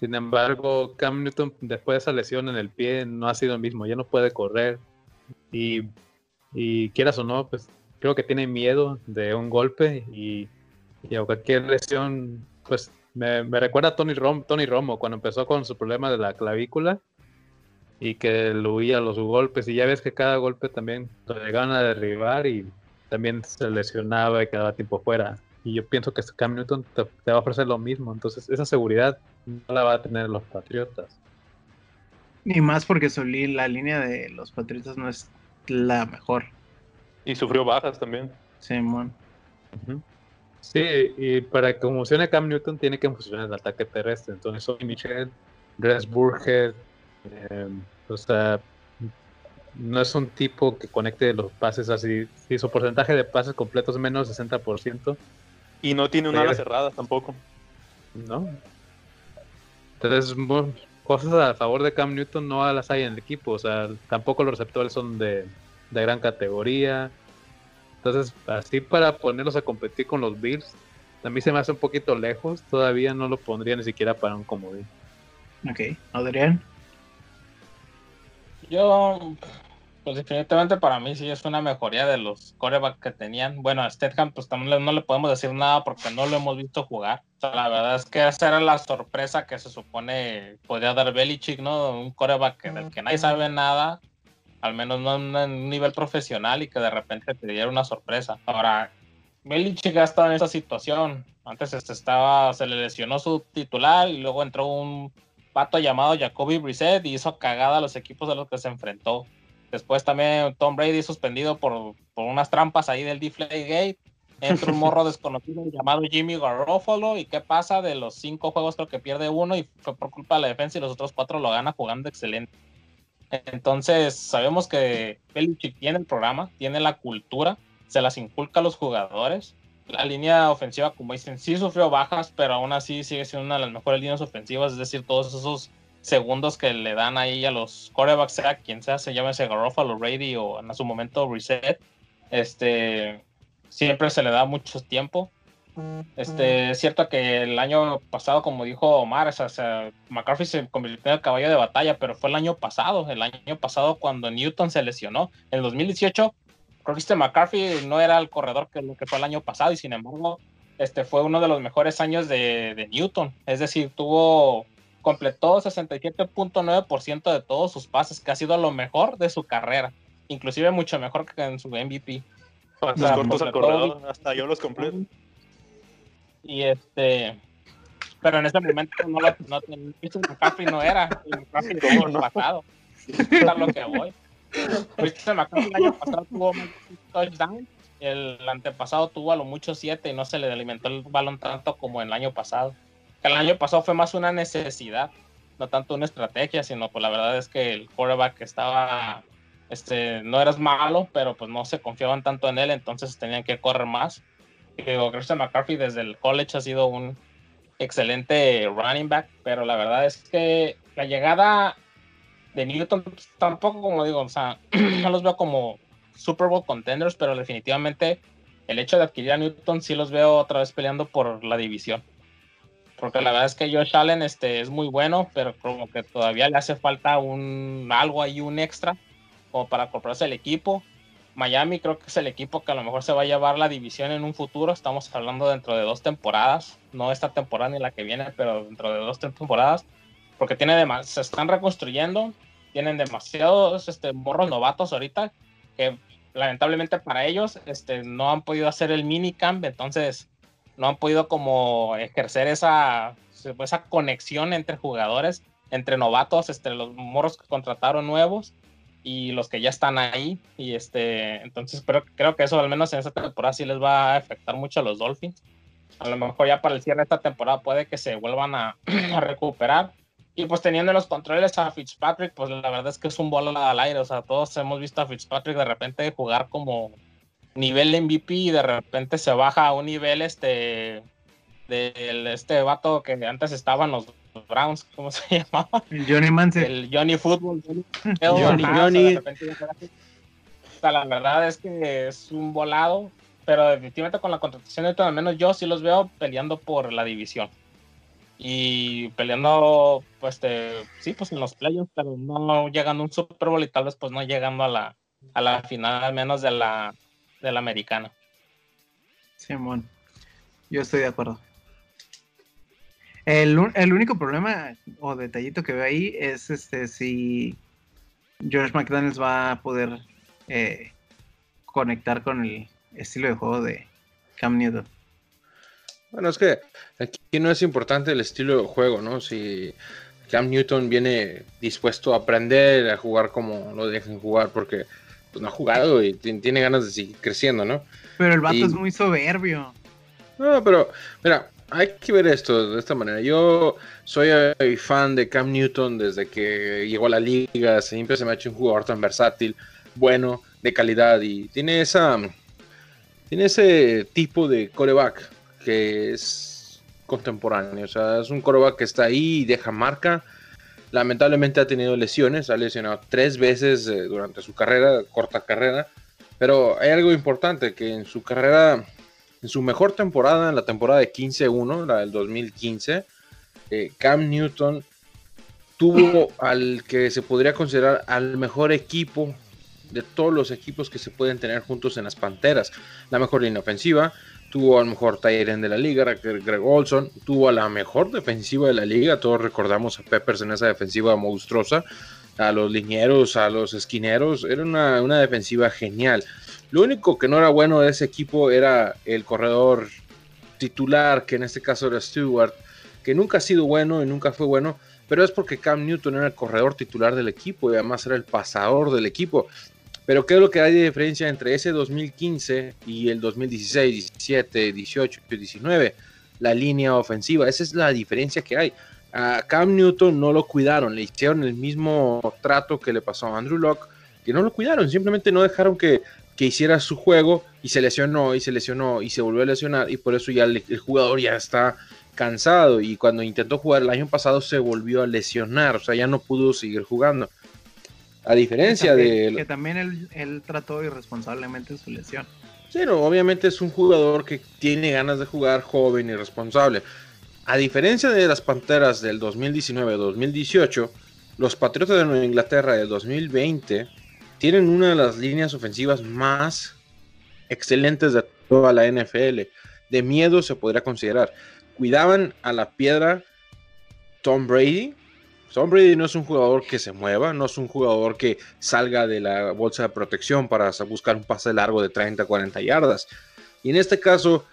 sin embargo, Cam Newton después de esa lesión en el pie no ha sido el mismo, ya no puede correr. Y, quieras o no, pues creo que tiene miedo de un golpe y, a cualquier lesión, pues me, recuerda a Tony, Rom, Tony Romo cuando empezó con su problema de la clavícula y que lo huía los golpes y ya ves que cada golpe también lo llegaban a derribar y también se lesionaba y quedaba tiempo fuera. Y yo pienso que Cam Newton te, va a ofrecer lo mismo. Entonces, esa seguridad no la va a tener los Patriotas. Ni más porque la línea de los Patriotas no es la mejor. Y sufrió bajas también. Sí, man. Sí, y para que funcione Cam Newton tiene que funcionar el ataque terrestre. Entonces, soy Michel, Dres Burhead, em, o sea, no es un tipo que conecte los pases así. Si su porcentaje de pases completos es menos 60%, y no tiene una ala cerrada tampoco. No. Entonces, cosas a favor de Cam Newton no las hay en el equipo. O sea, tampoco los receptores son de, gran categoría. Entonces, así para ponerlos a competir con los Bills, a mí se me hace un poquito lejos. Todavía no lo pondría ni siquiera para un comodín. Ok, Adrián. Yo pues definitivamente para mí sí es una mejoría de los corebacks que tenían. Bueno, a Stedham pues también no le podemos decir nada porque no lo hemos visto jugar. O sea, la verdad es que esa era la sorpresa que se supone podría dar Belichick, ¿no? Un coreback del que nadie sabe nada, al menos no en un nivel profesional y que de repente te diera una sorpresa. Ahora, Belichick ha estado en esa situación. Antes este estaba, se le lesionó su titular y luego entró un pato llamado Jacoby Brissett y hizo cagada a los equipos a los que se enfrentó. Después también Tom Brady suspendido por, por unas trampas ahí del Gate. Entra un morro [LAUGHS] desconocido llamado Jimmy Garoppolo. ¿Y qué pasa? De los cinco juegos creo que pierde uno y fue por culpa de la defensa y los otros cuatro lo gana jugando excelente. Entonces sabemos que Belichick tiene el programa, tiene la cultura, se las inculca a los jugadores la línea ofensiva, como dicen, sí sufrió bajas, pero aún así sigue siendo una de las mejores líneas ofensivas, es decir, todos esos segundos que le dan ahí a los corebacks, sea quien sea, se llame Garoppolo, Brady o en su momento Reset, este, siempre se le da mucho tiempo. Este, es cierto que el año pasado, como dijo Omar, o sea, McCarthy se convirtió en el caballo de batalla, pero fue el año pasado, el año pasado cuando Newton se lesionó. En el 2018, este McCarthy no era el corredor que, que fue el año pasado y sin embargo, este fue uno de los mejores años de, de Newton. Es decir, tuvo, completó 67.9% de todos sus pases, que ha sido lo mejor de su carrera, inclusive mucho mejor que en su MVP. Cortos al corredor, hasta yo los completo. Y este, pero en ese momento no lo no, McCaffrey no era, y McCaffrey el año pasado. [LAUGHS] Es lo que voy. McCaffrey el año pasado tuvo antepasado tuvo a lo mucho siete y no se le alimentó el balón tanto como el año pasado. El año pasado fue más una necesidad, no tanto una estrategia, sino pues la verdad es que el quarterback estaba, este, no era malo, pero pues no se confiaban tanto en él, entonces tenían que correr más digo, Christian McCarthy desde el college ha sido un excelente running back, pero la verdad es que la llegada de Newton tampoco, como digo, o sea, [CLEARS THROAT] no los veo como Super Bowl contenders, pero definitivamente el hecho de adquirir a Newton sí los veo otra vez peleando por la división. Porque la verdad es que Josh Allen este, es muy bueno, pero como que todavía le hace falta un algo ahí, un extra, como para comprarse el equipo. Miami creo que es el equipo que a lo mejor se va a llevar la división en un futuro. Estamos hablando dentro de dos temporadas, no esta temporada ni la que viene, pero dentro de dos temporadas, porque tiene se están reconstruyendo, tienen demasiados este, morros novatos ahorita que lamentablemente para ellos este, no han podido hacer el minicamp, entonces no han podido como ejercer esa, esa conexión entre jugadores, entre novatos, entre los morros que contrataron nuevos y los que ya están ahí. Y este, entonces pero, creo que eso al menos en esta temporada sí les va a afectar mucho a los Dolphins. A lo mejor ya para el cierre de esta temporada puede que se vuelvan a, [CLEARS THROAT] recuperar. Y pues teniendo los controles a Fitzpatrick, pues la verdad es que es un bola al aire. O sea, todos hemos visto a Fitzpatrick de repente jugar como nivel MVP y de repente se baja a un nivel este del este vato que antes estaban los Browns, ¿cómo se [LAUGHS] llamaba? El Johnny Manziel. El Johnny Football. Johnny, [LAUGHS] Johnny. O sea, la verdad es que es un volado, pero definitivamente con la contratación de todo, al menos yo sí los veo peleando por la división. Y peleando, pues, sí, pues en los playoffs, pero no llegando a un Super Bowl y tal vez pues no llegando a la, a la final, al menos de la, de la americana. Simón, yo estoy de acuerdo. El, único problema o detallito que veo ahí es este si George McDaniels va a poder eh, conectar con el estilo de juego de Cam Newton. Bueno, es que aquí no es importante el estilo de juego, ¿no? Si Cam Newton viene dispuesto a aprender a jugar como lo dejen jugar, porque pues, no ha jugado y tiene ganas de seguir creciendo, ¿no? Pero el vato es muy soberbio. No, pero, mira, hay que ver esto de esta manera. Yo soy eh, fan de Cam Newton desde que llegó a la liga. Siempre se me ha hecho un jugador tan versátil, bueno, de calidad y tiene esa, tiene ese tipo de coreback que es contemporáneo. O sea, es un coreback que está ahí y deja marca. Lamentablemente ha tenido lesiones, ha lesionado tres veces eh, durante su carrera, corta carrera. Pero hay algo importante que en su carrera en su mejor temporada, en la temporada de 15-1, la del 2015, eh, Cam Newton tuvo al que se podría considerar al mejor equipo de todos los equipos que se pueden tener juntos en las Panteras. La mejor línea ofensiva, tuvo al mejor Tyrion de la liga, Greg Olson, tuvo a la mejor defensiva de la liga, todos recordamos a Peppers en esa defensiva monstruosa, a los linieros, a los esquineros, era una, una defensiva genial. Lo único que no era bueno de ese equipo era el corredor titular, que en este caso era Stewart, que nunca ha sido bueno y nunca fue bueno, pero es porque Cam Newton era el corredor titular del equipo y además era el pasador del equipo. Pero ¿qué es lo que hay de diferencia entre ese 2015 y el 2016, 17, 18 y 19? La línea ofensiva, esa es la diferencia que hay. A Cam Newton no lo cuidaron, le hicieron el mismo trato que le pasó a Andrew Locke, que no lo cuidaron, simplemente no dejaron que que hiciera su juego y se lesionó y se lesionó y se volvió a lesionar y por eso ya el, el jugador ya está cansado y cuando intentó jugar el año pasado se volvió a lesionar, o sea, ya no pudo seguir jugando. A diferencia que también, de... Que también él, él, trató irresponsablemente su lesión. Sí, no, obviamente es un jugador que tiene ganas de jugar joven y responsable. A diferencia de las Panteras del 2019-2018, los Patriotas de Nueva Inglaterra del 2020 tienen una de las líneas ofensivas más excelentes de toda la NFL. De miedo se podría considerar. Cuidaban a la piedra Tom Brady. Tom Brady no es un jugador que se mueva, no es un jugador que salga de la bolsa de protección para buscar un pase largo de 30, 40 yardas. Y en este caso,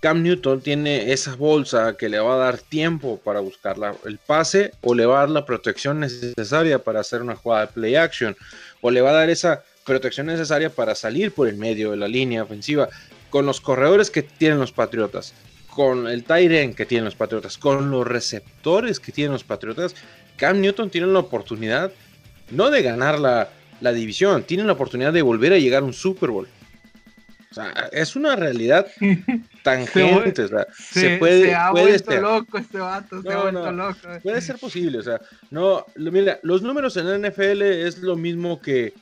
Cam Newton tiene esa bolsa que le va a dar tiempo para buscar el pase o le va a dar la protección necesaria para hacer una jugada de play action o le va a dar esa protección necesaria para salir por el medio de la línea ofensiva con los corredores que tienen los Patriotas, con el Tyren que tienen los Patriotas, con los receptores que tienen los Patriotas, Cam Newton tiene la oportunidad no de ganar la, la división, tiene la oportunidad de volver a llegar a un Super Bowl. O sea, es una realidad [LAUGHS] tangente. o sea, se, se, puede, se ha puede vuelto ser. loco este vato, se No, ha vuelto no, loco. Puede ser posible, o sea, no, lo- mira, los números en la NFL es lo mismo que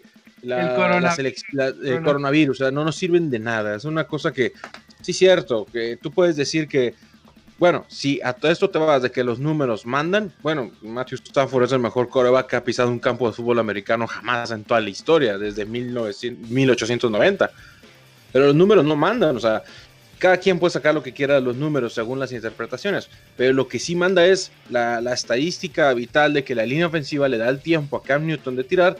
la, El corona- la selec- la- el corona- coronavirus, o sea, no nos sirven de nada, es una cosa que, sí, cierto, que tú puedes decir que, bueno, si a todo esto te vas de que los números mandan, bueno, Matthew Stafford es el mejor coreback que ha pisado un campo de fútbol americano jamás en toda la historia, desde 1900 1890, pero los números no mandan, o sea, cada quien puede sacar lo que quiera de los números según las interpretaciones, pero lo que sí manda es la, la estadística vital de que la línea ofensiva le da el tiempo a Cam Newton de tirar.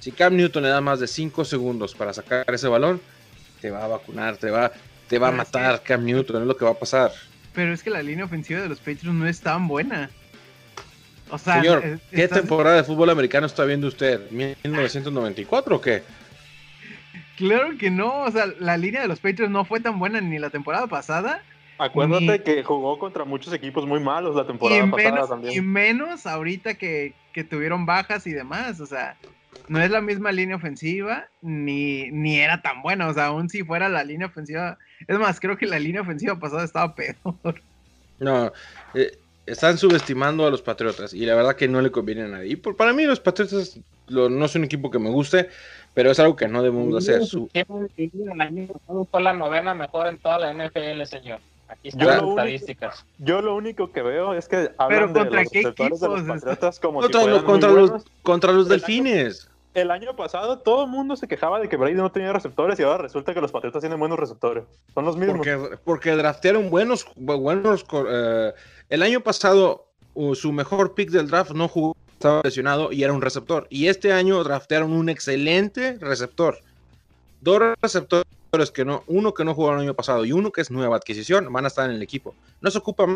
Si Cam Newton le da más de 5 segundos para sacar ese balón, te va a vacunar, te va, te va a matar Cam Newton, es lo que va a pasar. Pero es que la línea ofensiva de los Patriots no es tan buena. O sea, Señor, es- ¿qué estás- temporada de fútbol americano está viendo usted? ¿1994 o qué? Claro que no, o sea, la línea de los Patriots no fue tan buena ni la temporada pasada, Acuérdate Ni- que jugó contra muchos equipos muy malos la temporada y pasada menos, y también. menos ahorita que, que tuvieron bajas y demás, o sea, no es la misma línea ofensiva, ni, ni era tan buena, o sea, aún si fuera la línea ofensiva, es más, creo que la línea ofensiva pasada estaba peor. No, eh, están subestimando a los Patriotas y la verdad que no le conviene a nadie. Y por- para mí los Patriotas lo- no es un equipo que me guste, pero es algo que no debemos hacer. Su- El año pasado fue la novena mejor en toda la NFL, señor. Aquí están Yo las lo único- estadísticas. Yo lo único que veo es que hablan ¿contra de los qué receptores de los equipos? Patriotas como contra, si lo- fueran contra los, contra los El año- delfines. El año pasado todo el mundo se quejaba de que Brady no tenía receptores y ahora resulta que los Patriotas tienen buenos receptores. Son los mismos. Porque, porque draftearon buenos, bu- buenos eh, el año pasado uh, su mejor pick del draft no jugó, estaba lesionado y era un receptor. Y este año draftearon un excelente receptor. Dos receptores que no, uno que no jugó el año pasado y uno que es nueva adquisición, van a estar en el equipo. No se ocupa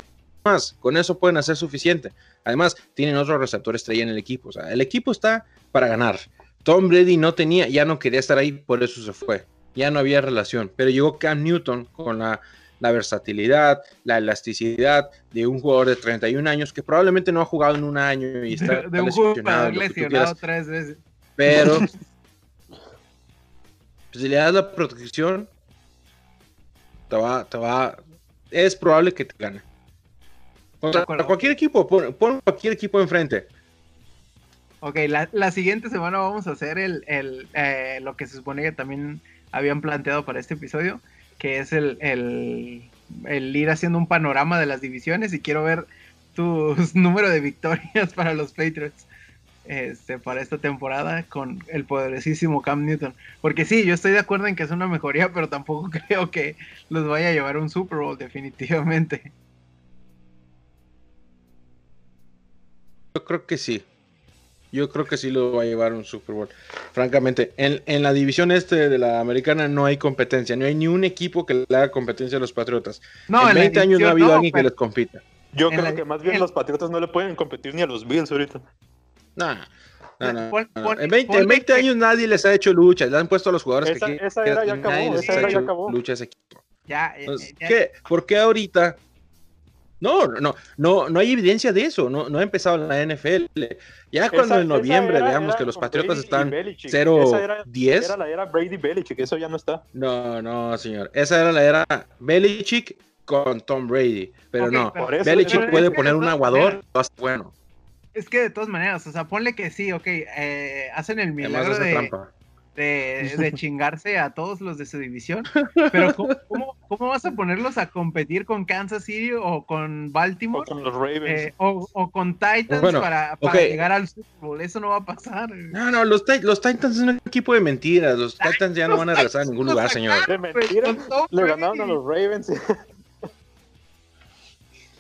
más, con eso pueden hacer suficiente. Además, tienen otro receptor estrella en el equipo. O sea, el equipo está para ganar. Tom Brady no tenía, ya no quería estar ahí, por eso se fue. Ya no había relación. Pero llegó Cam Newton con la, la versatilidad, la elasticidad de un jugador de 31 años que probablemente no ha jugado en un año y está, De, de un lesionado, jugador lesionado tres veces. Pero [LAUGHS] pues, si le das la protección, te va, te va, es probable que te gane. Contra, cualquier equipo, pon, pon cualquier equipo enfrente. Ok, la, la siguiente semana vamos a hacer el, el, eh, lo que se supone que también habían planteado para este episodio, que es el, el, el ir haciendo un panorama de las divisiones y quiero ver tus [LAUGHS] número de victorias para los Patriots este, para esta temporada con el poderosísimo Cam Newton. Porque sí, yo estoy de acuerdo en que es una mejoría, [LAUGHS] pero tampoco creo que los vaya a llevar a un Super Bowl definitivamente. Yo creo que sí. Yo creo que sí lo va a llevar a un Super Bowl. Francamente, en, en la división este de la americana no hay competencia. No hay ni un equipo que le haga competencia a los Patriotas. No, en la 20 años no ha habido no, alguien que les compita. Yo en creo la- que más bien en- los Patriotas no le pueden competir ni a los Bills ahorita. No, no, En 20, en ponle 20 que- años nadie les ha hecho lucha. Le han puesto a los jugadores Esa- que esa era ya acabó, nadie les esa ha era ya acabó. lucha a ese equipo. Ya, eh, Entonces, eh, ya- ¿qué? ¿Por qué ahorita No, no, no, no hay evidencia de eso, no, no ha empezado la NFL. Ya cuando Esa- en noviembre era- veamos era que los Patriotas están Belichick. Esa era- 0-10. Era la era Brady Belichick, eso ya no está. No, no, señor. Esa era la era Belichick con Tom Brady. Pero no, pero- Por eso- Belichick puede poner un aguador, bueno. Es que de todas maneras, o sea, ponle que sí, ok, eh, hacen el milagro de, de, [LAUGHS] de chingarse a todos los de su división, pero ¿cómo, cómo, cómo vas a ponerlos a competir con Kansas City o con O Baltimore con los Ravens. eh, o, o con Titans Bueno, para, llegar al Super Bowl? Eso no va a pasar. No, no, los, los Titans son un equipo de mentiras. Los Titans ya no van a regresar a ningún lugar, señor. de mentira, Con Tom le ganaron a los Ravens. [LAUGHS]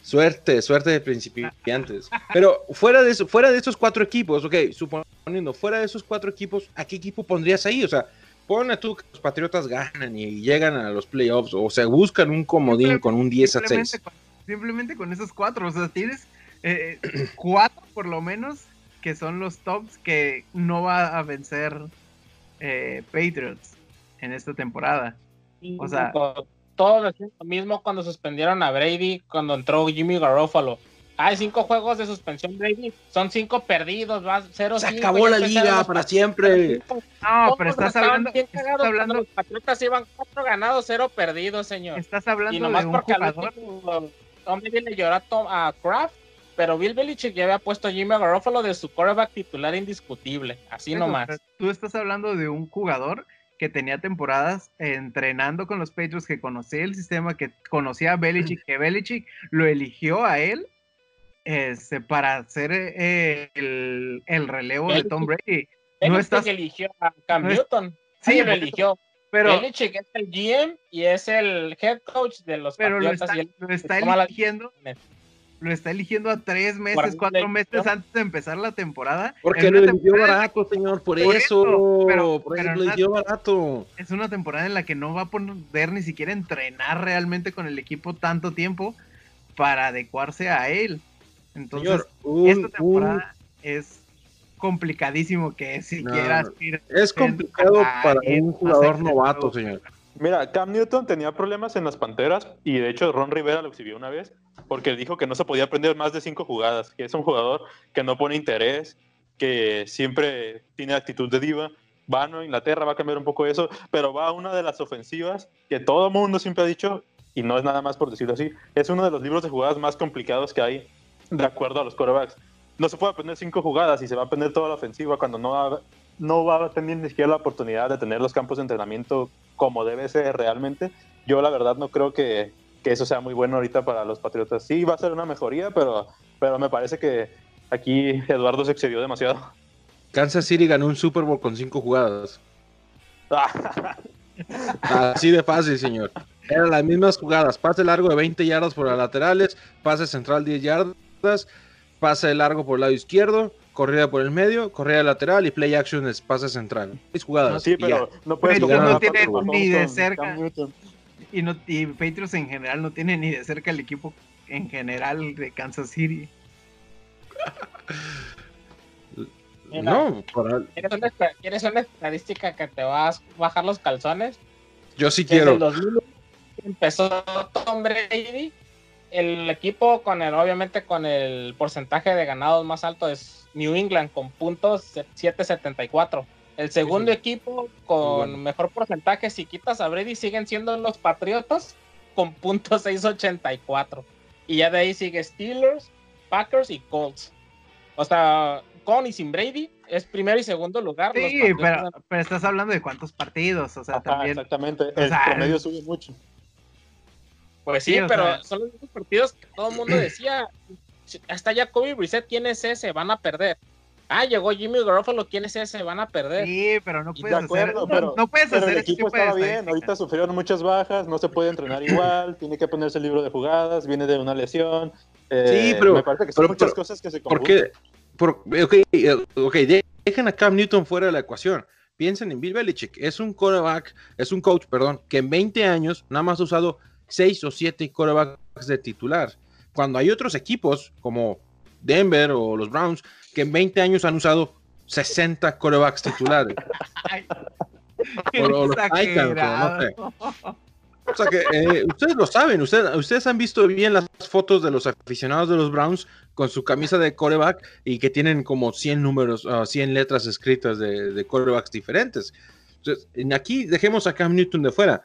Suerte, suerte de principiantes. Pero fuera de eso, fuera de esos cuatro equipos, ok, suponiendo, fuera de esos cuatro equipos, ¿a qué equipo pondrías ahí? O sea, ponle tú que los Patriotas ganan y llegan a los playoffs, o se buscan un comodín con un 10 a 6. Simplemente con, simplemente con esos cuatro, o sea, tienes eh, [CLEARS THROAT] cuatro por lo menos que son los tops que no va a vencer eh, Patriots en esta temporada. O sea- todos decían lo mismo cuando suspendieron a Brady, cuando entró Jimmy Garoppolo. Hay cinco juegos de suspensión, Brady. Son cinco perdidos, va 0 Se acabó la liga para siempre. No, pero estás hablando, Bien estás cagados cuando hablando, los Patriotas iban cuatro ganados, cero perdidos, señor. estás Y hablando nomás de un porque jugador. último Tom Brady le lloró a, Tom- a Kraft, pero Bill Belichick ya había puesto a Jimmy Garoppolo de su quarterback titular indiscutible. Así Eso, nomás. pero Tú estás hablando de un jugador que tenía temporadas entrenando con los Patriots, que conocía el sistema, que conocía a Belichick, que Belichick lo eligió a él este, para hacer eh, el, el relevo de Tom Brady. No Belichick estás- eligió a Cam no es- Newton. Sí, lo pero- eligió. Pero, Belichick es el GM y es el head coach de los pero lo está, y él lo está toma la- eligiendo. Lo está eligiendo a tres meses, cuatro meses antes de empezar la temporada. Porque lo eligió barato, señor, por, Por eso. eso, pero- por eso lo eligió barato. es una temporada en la que no va a poder ni siquiera entrenar realmente con el equipo tanto tiempo para adecuarse a él. Entonces, Señor, un- esta un- temporada es complicadísimo que siquiera No, es complicado para un jugador novato, señor. Mira, Cam Newton tenía problemas en las Panteras y de hecho Ron Rivera lo exhibió una vez porque dijo que no se podía aprender más de cinco jugadas, que es un jugador que no pone interés, que siempre tiene actitud de diva. Va a Inglaterra, va a cambiar un poco eso, pero va a una de las ofensivas que todo mundo siempre ha dicho, y no es nada más por decirlo así, es uno de los libros de jugadas más complicados que hay de acuerdo a los quarterbacks. No se puede aprender cinco jugadas y se va a aprender toda la ofensiva cuando no va, no va a tener ni siquiera la oportunidad de tener los campos de entrenamiento como debe ser realmente. Yo la verdad no creo que, que eso sea muy bueno ahorita para los Patriotas. Sí va a ser una mejoría, pero, pero me parece que aquí Eduardo se excedió demasiado. Kansas City ganó un Super Bowl con cinco jugadas. [LAUGHS] Así de fácil, señor. Eran las mismas jugadas. Pase largo de 20 yardas por las laterales, pase central 10 yardas, pase largo por el lado izquierdo, corrida por el medio, corrida lateral y play action es pase central. Seis jugadas. sí, y ya. pero no puedes no tiene ni de cerca. Y, no, y Patriots en general no tiene ni de cerca el equipo en general de Kansas City. [LAUGHS] Mira, No, para- ¿Quieres una, esta- ¿Quieres una estadística que te vas a bajar los calzones? yo sí Desde quiero. el 2000 empezó Tom Brady, el equipo con el, obviamente con el porcentaje de ganados más alto es New England con puntos 774. El segundo equipo con Bueno. mejor porcentaje, si quitas a Brady, siguen siendo los Patriotas con puntos 684. Y ya de ahí sigue Steelers, Packers y Colts. O sea, con y sin Brady es primero y segundo lugar. Sí, pero, pero estás hablando de cuántos partidos, o sea, Ajá, también. exactamente. El sea, promedio sube mucho. Pues sí, pero sea- son los mismos partidos que todo el mundo decía. Hasta Jacoby Brissett, ¿quién es ese? Van a perder. Ah, llegó Jimmy Garoppolo, ¿quién es ese? Van a perder. Sí, pero no De puedes acuerdo, hacer, pero, no puedes pero hacer el equipo estaba bien. Ahorita sufrieron muchas bajas, no se puede entrenar igual, tiene que ponerse el libro de jugadas, viene de una lesión. eh, Sí, pero- me parece que son pero- muchas pero- cosas que se ¿Por conjuntan. qué? Por, ok, eh, ok, de- dejen a Cam Newton fuera de la ecuación. Piensen en Bill Belichick. Es un quarterback, es un coach, perdón, que en 20 años nada más ha usado 6 o 7 quarterbacks de titular. Cuando hay otros equipos como Denver o los Browns que en 20 años han usado 60 quarterbacks titulares. [LAUGHS] O- o los Titans, o no sé. O sea que eh, ustedes lo saben, ustedes, ustedes han visto bien las fotos de los aficionados de los Browns con su camisa de coreback y que tienen como 100 números, uh, 100 letras escritas de, de corebacks diferentes. Entonces, aquí dejemos a Cam Newton de fuera.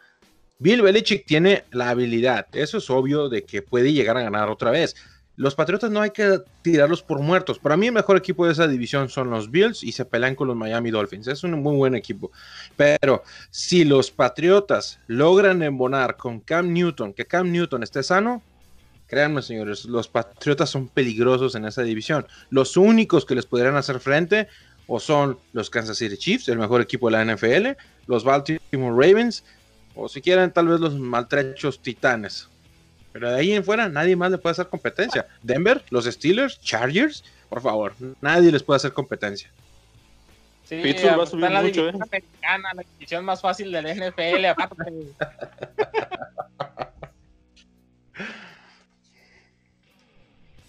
Bill Belichick tiene la habilidad, eso es obvio, de que puede llegar a ganar otra vez. Los Patriotas no hay que tirarlos por muertos. Para mí el mejor equipo de esa división son los Bills y se pelean con los Miami Dolphins. Es un muy buen equipo. Pero si los Patriotas logran embonar con Cam Newton, que Cam Newton esté sano, créanme señores, los Patriotas son peligrosos en esa división. Los únicos que les podrían hacer frente o son los Kansas City Chiefs, el mejor equipo de la NFL, los Baltimore Ravens, o si quieren tal vez los maltrechos Titanes. Pero de ahí en fuera nadie más le puede hacer competencia. Denver, los Steelers, Chargers, por favor, nadie les puede hacer competencia. Sí, Pittsburgh va a está subir en la mucho, división ¿eh? americana, la división más fácil del NFL, aparte. [LAUGHS]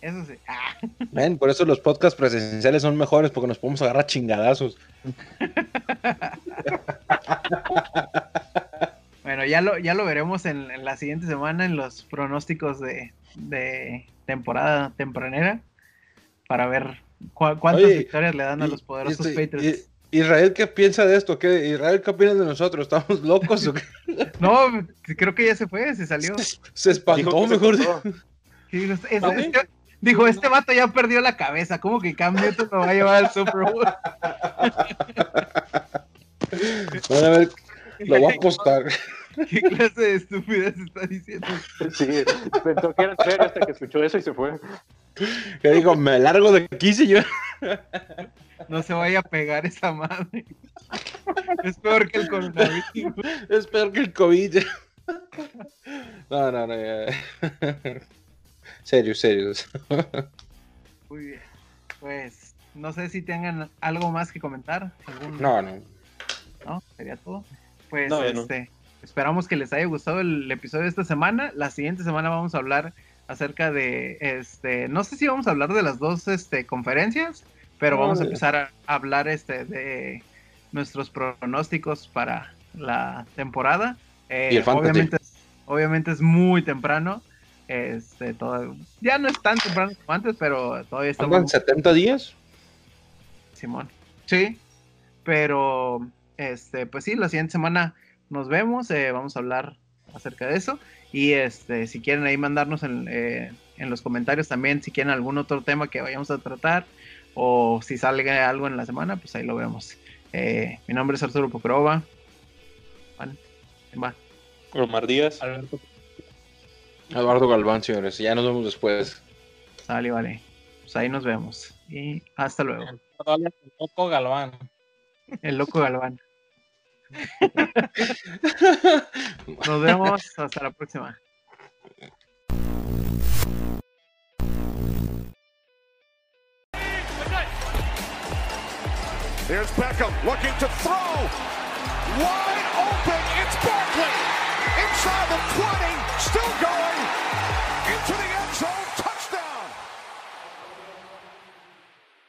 Eso sí. Ah, Ven, por eso los podcasts presenciales son mejores porque nos podemos agarrar chingadazos. [LAUGHS] Bueno, ya lo, ya lo veremos en, en la siguiente semana en los pronósticos de, de temporada tempranera para ver cu- cuántas Oye, victorias le dan a los poderosos y- Patriots. y- Israel, ¿qué piensa de esto? ¿Qué, Israel, ¿qué opinas de nosotros? ¿Estamos locos o qué? [LAUGHS] No, creo que ya se fue, se salió. Se espantó, Dijo se mejor. cortó. Sí, no sé, es- ¿Ah, este- dijo, este vato ya perdió la cabeza, ¿cómo que Cam Newton lo va a llevar al Super Bowl? [LAUGHS] Van a ver, lo voy a apostar. [LAUGHS] ¿Qué clase de estupidez está diciendo? Sí, pensó que era en serio hasta que escuchó eso y se fue. Que digo, me largo de aquí, señor. No se vaya a pegar esa madre. Es peor que el coronavirus. Es peor que el COVID. No, no, no. ya. Serios, serios. Muy bien. Pues no sé si tengan algo más que comentar. ¿Algún- No, no. ¿no? Sería todo. Pues No, ya no. Esperamos que les haya gustado el episodio de esta semana. La siguiente semana vamos a hablar acerca de este, no sé si vamos a hablar de las dos este, conferencias, pero vamos a empezar a hablar este de nuestros pronósticos para la temporada. Eh, Y el fantasy. obviamente, es- obviamente es muy temprano. Este, todo, ya no es tan temprano como antes, pero todavía estamos ¿Andan 70 días? Simón. Sí, pero este, pues sí, la siguiente semana nos vemos, eh, vamos a hablar acerca de eso. Y este, si quieren ahí mandarnos en, eh, en los comentarios también, si quieren algún otro tema que vayamos a tratar, o si salga algo en la semana, pues ahí lo vemos. Eh, mi nombre es Arturo Pocrova. ¿quién va? Omar Díaz. Alberto. Eduardo Galván, señores. Ya nos vemos después. Sale, vale. Pues ahí nos vemos. Y hasta luego. El Coco Galván. El loco Galván. [LAUGHS] Nos vemos. Hasta la próxima. Here's Beckham looking to throw. Wide open. It's Barkley. Inside the 20. Still going. Into the